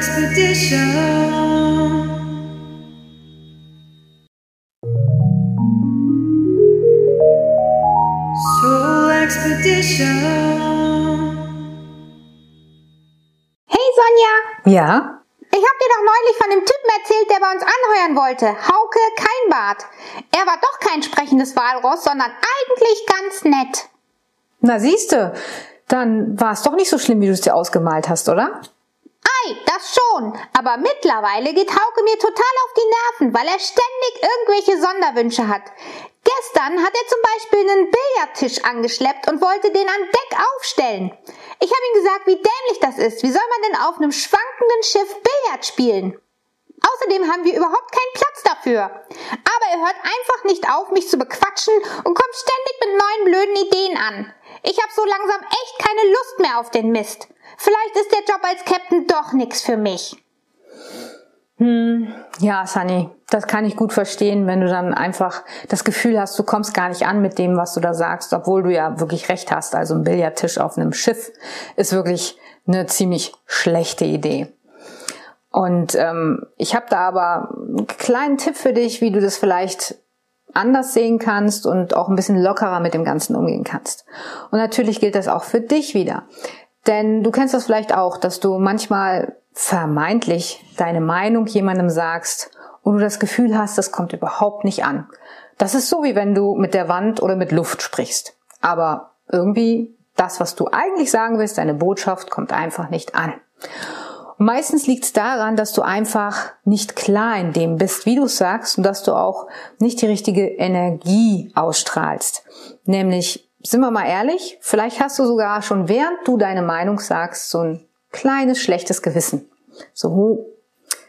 Expedition. Soul Expedition. Hey Sonja, Ja? ich hab dir doch neulich von dem Typen erzählt, der bei uns anheuern wollte. Hauke Keinbart. Er war doch kein sprechendes Walross, sondern eigentlich ganz nett. Na siehste, dann war es doch nicht so schlimm, wie du es dir ausgemalt hast, oder? Das schon. Aber mittlerweile geht Hauke mir total auf die Nerven, weil er ständig irgendwelche Sonderwünsche hat. Gestern hat er zum Beispiel einen Billardtisch angeschleppt und wollte den an Deck aufstellen. Ich habe ihm gesagt, wie dämlich das ist. Wie soll man denn auf einem schwankenden Schiff Billard spielen? Außerdem haben wir überhaupt keinen Platz dafür. Aber er hört einfach nicht auf, mich zu bequatschen und kommt ständig mit neuen blöden Ideen an. Ich habe so langsam echt keine Lust mehr auf den Mist. Vielleicht ist der Job als Captain doch nix für mich. Ja, Sunny, das kann ich gut verstehen, wenn du dann einfach das Gefühl hast, du kommst gar nicht an mit dem, was du da sagst, obwohl du ja wirklich recht hast. Also ein Billardtisch auf einem Schiff ist wirklich eine ziemlich schlechte Idee. Und ähm, ich habe da aber einen kleinen Tipp für dich, wie du das vielleicht anders sehen kannst und auch ein bisschen lockerer mit dem Ganzen umgehen kannst. Und natürlich gilt das auch für dich wieder. Denn du kennst das vielleicht auch, dass du manchmal vermeintlich deine Meinung jemandem sagst und du das Gefühl hast, das kommt überhaupt nicht an. Das ist so, wie wenn du mit der Wand oder mit Luft sprichst. Aber irgendwie das, was du eigentlich sagen willst, deine Botschaft kommt einfach nicht an. Meistens liegt es daran, dass du einfach nicht klar in dem bist, wie du sagst, und dass du auch nicht die richtige Energie ausstrahlst. Nämlich, sind wir mal ehrlich, vielleicht hast du sogar schon während du deine Meinung sagst, so ein kleines schlechtes Gewissen. So, oh,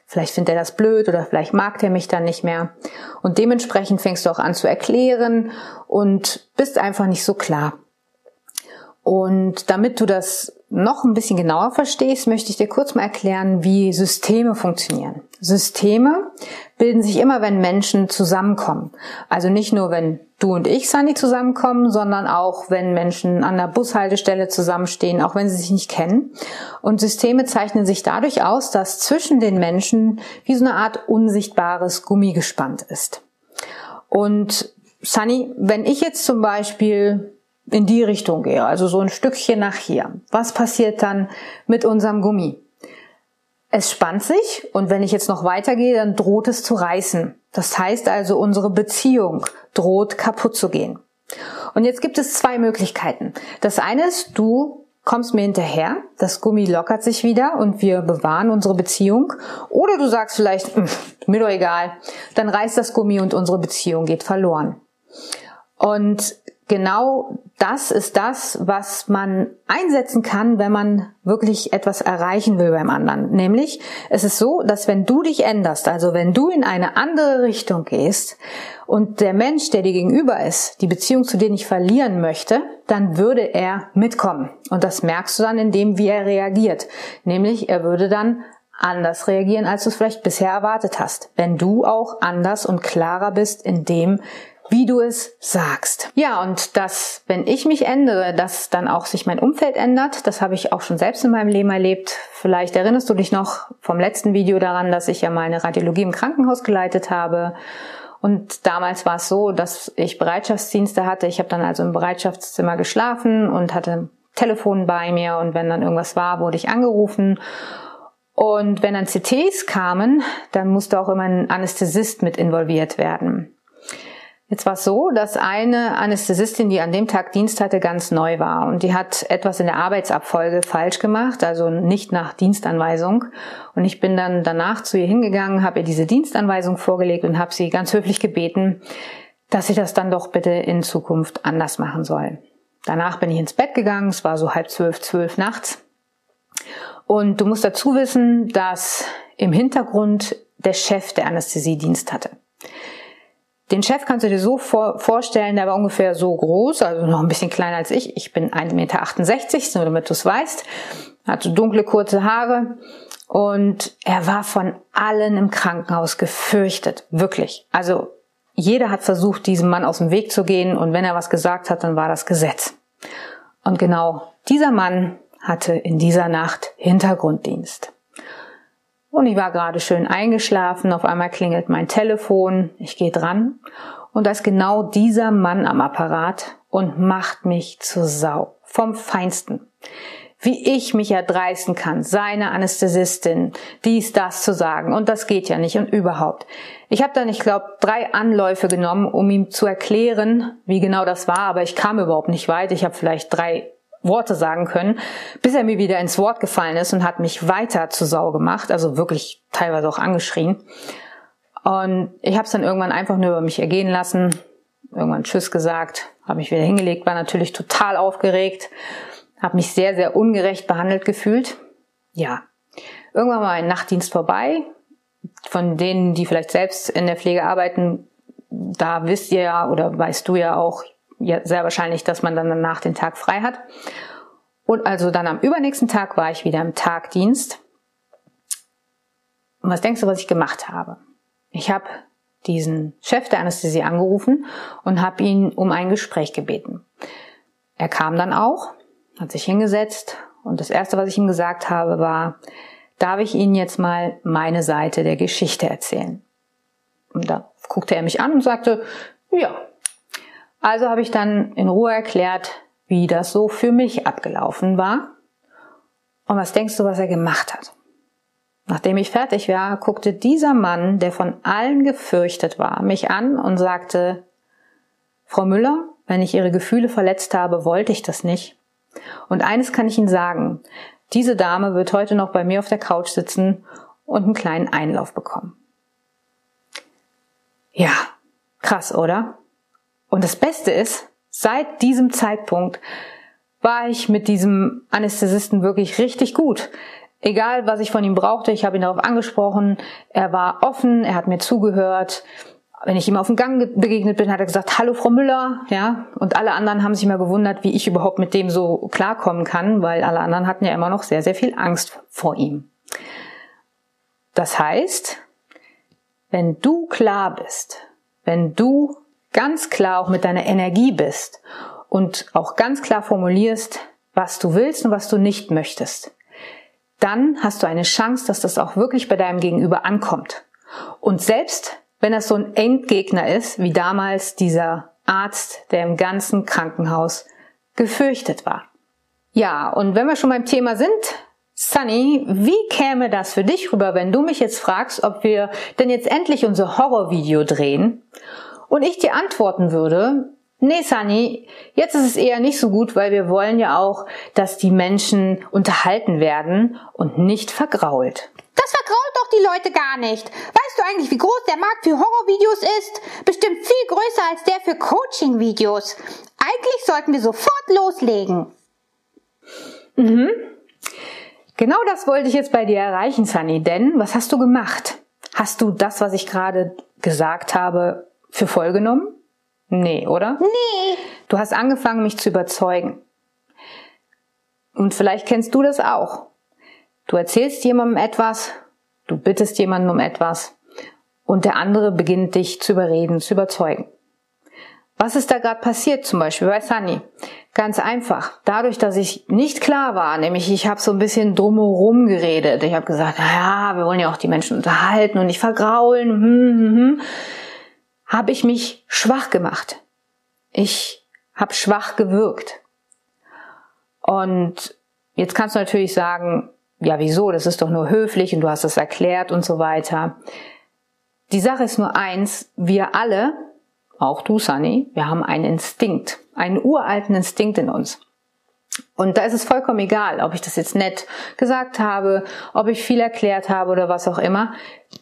vielleicht findet er das blöd oder vielleicht mag er mich dann nicht mehr. Und dementsprechend fängst du auch an zu erklären und bist einfach nicht so klar. Und damit du das noch ein bisschen genauer verstehst, möchte ich dir kurz mal erklären, wie Systeme funktionieren. Systeme bilden sich immer, wenn Menschen zusammenkommen. Also nicht nur, wenn du und ich, Sunny, zusammenkommen, sondern auch, wenn Menschen an der Bushaltestelle zusammenstehen, auch wenn sie sich nicht kennen. Und Systeme zeichnen sich dadurch aus, dass zwischen den Menschen wie so eine Art unsichtbares Gummi gespannt ist. Und Sunny, wenn ich jetzt zum Beispiel in die Richtung gehe, also so ein Stückchen nach hier. Was passiert dann mit unserem Gummi? Es spannt sich und wenn ich jetzt noch weitergehe, dann droht es zu reißen. Das heißt also, unsere Beziehung droht kaputt zu gehen. Und jetzt gibt es zwei Möglichkeiten. Das eine ist, du kommst mir hinterher, das Gummi lockert sich wieder und wir bewahren unsere Beziehung. Oder du sagst vielleicht, "Hm, mir doch egal, dann reißt das Gummi und unsere Beziehung geht verloren. Und genau das ist das, was man einsetzen kann, wenn man wirklich etwas erreichen will beim anderen. Nämlich, es ist so, dass wenn du dich änderst, also wenn du in eine andere Richtung gehst und der Mensch, der dir gegenüber ist, die Beziehung zu dir nicht verlieren möchte, dann würde er mitkommen. Und das merkst du dann in dem, wie er reagiert. Nämlich, er würde dann anders reagieren, als du es vielleicht bisher erwartet hast. Wenn du auch anders und klarer bist in dem, wie du es sagst. Ja, und dass, wenn ich mich ändere, dass dann auch sich mein Umfeld ändert, das habe ich auch schon selbst in meinem Leben erlebt. Vielleicht erinnerst du dich noch vom letzten Video daran, dass ich ja mal eine Radiologie im Krankenhaus geleitet habe. Und damals war es so, dass ich Bereitschaftsdienste hatte. Ich habe dann also im Bereitschaftszimmer geschlafen und hatte Telefon bei mir und wenn dann irgendwas war, wurde ich angerufen. Und wenn dann CTs kamen, dann musste auch immer ein Anästhesist mit involviert werden. Jetzt war es so, dass eine Anästhesistin, die an dem Tag Dienst hatte, ganz neu war und die hat etwas in der Arbeitsabfolge falsch gemacht, also nicht nach Dienstanweisung. Und ich bin dann danach zu ihr hingegangen, habe ihr diese Dienstanweisung vorgelegt und habe sie ganz höflich gebeten, dass sie das dann doch bitte in Zukunft anders machen soll. Danach bin ich ins Bett gegangen, es war so halb zwölf, zwölf nachts. Und du musst dazu wissen, dass im Hintergrund der Chef der Anästhesiedienst hatte. Den Chef kannst du dir so vor, vorstellen, der war ungefähr so groß, also noch ein bisschen kleiner als ich. Ich bin 1,68 Meter, nur damit du es weißt. Hatte dunkle, kurze Haare. Und er war von allen im Krankenhaus gefürchtet. Wirklich. Also jeder hat versucht, diesem Mann aus dem Weg zu gehen. Und wenn er was gesagt hat, dann war das Gesetz. Und genau dieser Mann hatte in dieser Nacht Hintergrunddienst. Und ich war gerade schön eingeschlafen. Auf einmal klingelt mein Telefon. Ich gehe dran. Und da ist genau dieser Mann am Apparat und macht mich zur Sau. Vom Feinsten wie ich mich erdreisten kann, seine Anästhesistin dies, das zu sagen. Und das geht ja nicht und überhaupt. Ich habe dann, ich glaube, drei Anläufe genommen, um ihm zu erklären, wie genau das war, aber ich kam überhaupt nicht weit. Ich habe vielleicht drei Worte sagen können, bis er mir wieder ins Wort gefallen ist und hat mich weiter zu Sau gemacht, also wirklich teilweise auch angeschrien. Und ich habe es dann irgendwann einfach nur über mich ergehen lassen, irgendwann Tschüss gesagt, habe mich wieder hingelegt, war natürlich total aufgeregt habe mich sehr, sehr ungerecht behandelt gefühlt. Ja, irgendwann war ein Nachtdienst vorbei. Von denen, die vielleicht selbst in der Pflege arbeiten, da wisst ihr ja oder weißt du ja auch ja, sehr wahrscheinlich, dass man dann danach den Tag frei hat. Und also dann am übernächsten Tag war ich wieder im Tagdienst. Und was denkst du, was ich gemacht habe? Ich habe diesen Chef der Anästhesie angerufen und habe ihn um ein Gespräch gebeten. Er kam dann auch hat sich hingesetzt und das erste, was ich ihm gesagt habe, war, darf ich Ihnen jetzt mal meine Seite der Geschichte erzählen? Und da guckte er mich an und sagte, ja. Also habe ich dann in Ruhe erklärt, wie das so für mich abgelaufen war. Und was denkst du, was er gemacht hat? Nachdem ich fertig war, guckte dieser Mann, der von allen gefürchtet war, mich an und sagte, Frau Müller, wenn ich Ihre Gefühle verletzt habe, wollte ich das nicht. Und eines kann ich Ihnen sagen, diese Dame wird heute noch bei mir auf der Couch sitzen und einen kleinen Einlauf bekommen. Ja, krass, oder? Und das Beste ist, seit diesem Zeitpunkt war ich mit diesem Anästhesisten wirklich richtig gut. Egal, was ich von ihm brauchte, ich habe ihn darauf angesprochen, er war offen, er hat mir zugehört, wenn ich ihm auf dem Gang begegnet bin, hat er gesagt, hallo Frau Müller, ja. Und alle anderen haben sich mal gewundert, wie ich überhaupt mit dem so klarkommen kann, weil alle anderen hatten ja immer noch sehr, sehr viel Angst vor ihm. Das heißt, wenn du klar bist, wenn du ganz klar auch mit deiner Energie bist und auch ganz klar formulierst, was du willst und was du nicht möchtest, dann hast du eine Chance, dass das auch wirklich bei deinem Gegenüber ankommt. Und selbst wenn das so ein Endgegner ist, wie damals dieser Arzt, der im ganzen Krankenhaus gefürchtet war. Ja, und wenn wir schon beim Thema sind, Sunny, wie käme das für dich rüber, wenn du mich jetzt fragst, ob wir denn jetzt endlich unser Horrorvideo drehen und ich dir antworten würde, nee Sunny, jetzt ist es eher nicht so gut, weil wir wollen ja auch, dass die Menschen unterhalten werden und nicht vergrault. Das vergrault doch die Leute gar nicht. Weißt du eigentlich, wie groß der Markt für Horrorvideos ist? Bestimmt viel größer als der für Coaching-Videos. Eigentlich sollten wir sofort loslegen. Mhm. Genau das wollte ich jetzt bei dir erreichen, Sunny. Denn was hast du gemacht? Hast du das, was ich gerade gesagt habe, für voll genommen? Nee, oder? Nee. Du hast angefangen, mich zu überzeugen. Und vielleicht kennst du das auch. Du erzählst jemandem etwas, du bittest jemanden um etwas und der andere beginnt dich zu überreden, zu überzeugen. Was ist da gerade passiert, zum Beispiel bei Sunny? Ganz einfach. Dadurch, dass ich nicht klar war, nämlich ich habe so ein bisschen drumherum geredet. Ich habe gesagt, naja, wir wollen ja auch die Menschen unterhalten und nicht vergraulen, hm, hm, hm, habe ich mich schwach gemacht. Ich habe schwach gewirkt. Und jetzt kannst du natürlich sagen, ja, wieso? Das ist doch nur höflich und du hast es erklärt und so weiter. Die Sache ist nur eins, wir alle, auch du, Sunny, wir haben einen Instinkt, einen uralten Instinkt in uns. Und da ist es vollkommen egal, ob ich das jetzt nett gesagt habe, ob ich viel erklärt habe oder was auch immer.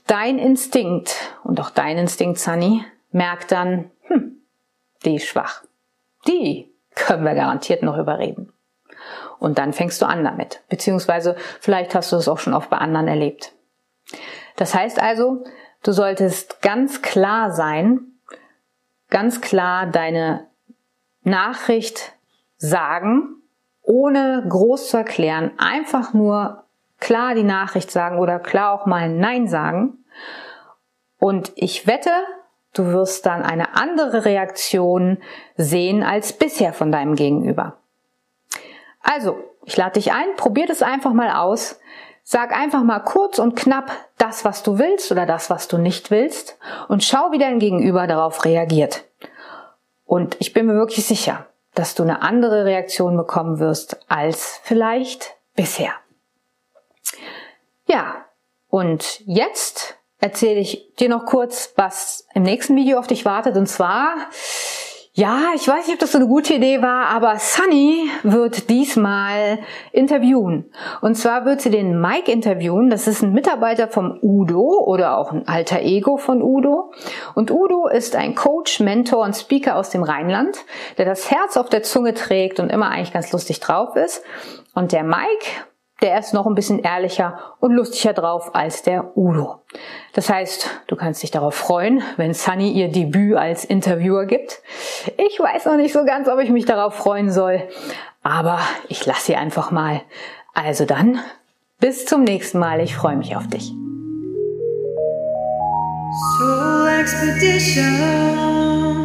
Dein Instinkt und auch dein Instinkt, Sunny, merkt dann, hm, die ist schwach. Die können wir garantiert noch überreden. Und dann fängst du an damit. Beziehungsweise vielleicht hast du es auch schon oft bei anderen erlebt. Das heißt also, du solltest ganz klar sein, ganz klar deine Nachricht sagen, ohne groß zu erklären, einfach nur klar die Nachricht sagen oder klar auch mal Nein sagen. Und ich wette, du wirst dann eine andere Reaktion sehen als bisher von deinem Gegenüber. Also, ich lade dich ein, probier das einfach mal aus. Sag einfach mal kurz und knapp das, was du willst oder das, was du nicht willst und schau, wie dein Gegenüber darauf reagiert. Und ich bin mir wirklich sicher, dass du eine andere Reaktion bekommen wirst als vielleicht bisher. Ja, und jetzt erzähle ich dir noch kurz, was im nächsten Video auf dich wartet. Und zwar ja, ich weiß nicht, ob das so eine gute Idee war, aber Sunny wird diesmal interviewen. Und zwar wird sie den Mike interviewen. Das ist ein Mitarbeiter vom Udo oder auch ein alter Ego von Udo. Und Udo ist ein Coach, Mentor und Speaker aus dem Rheinland, der das Herz auf der Zunge trägt und immer eigentlich ganz lustig drauf ist. Und der Mike, der ist noch ein bisschen ehrlicher und lustiger drauf als der Udo. Das heißt, du kannst dich darauf freuen, wenn Sunny ihr Debüt als Interviewer gibt. Ich weiß noch nicht so ganz, ob ich mich darauf freuen soll, aber ich lasse sie einfach mal. Also dann, bis zum nächsten Mal. Ich freue mich auf dich. Expedition.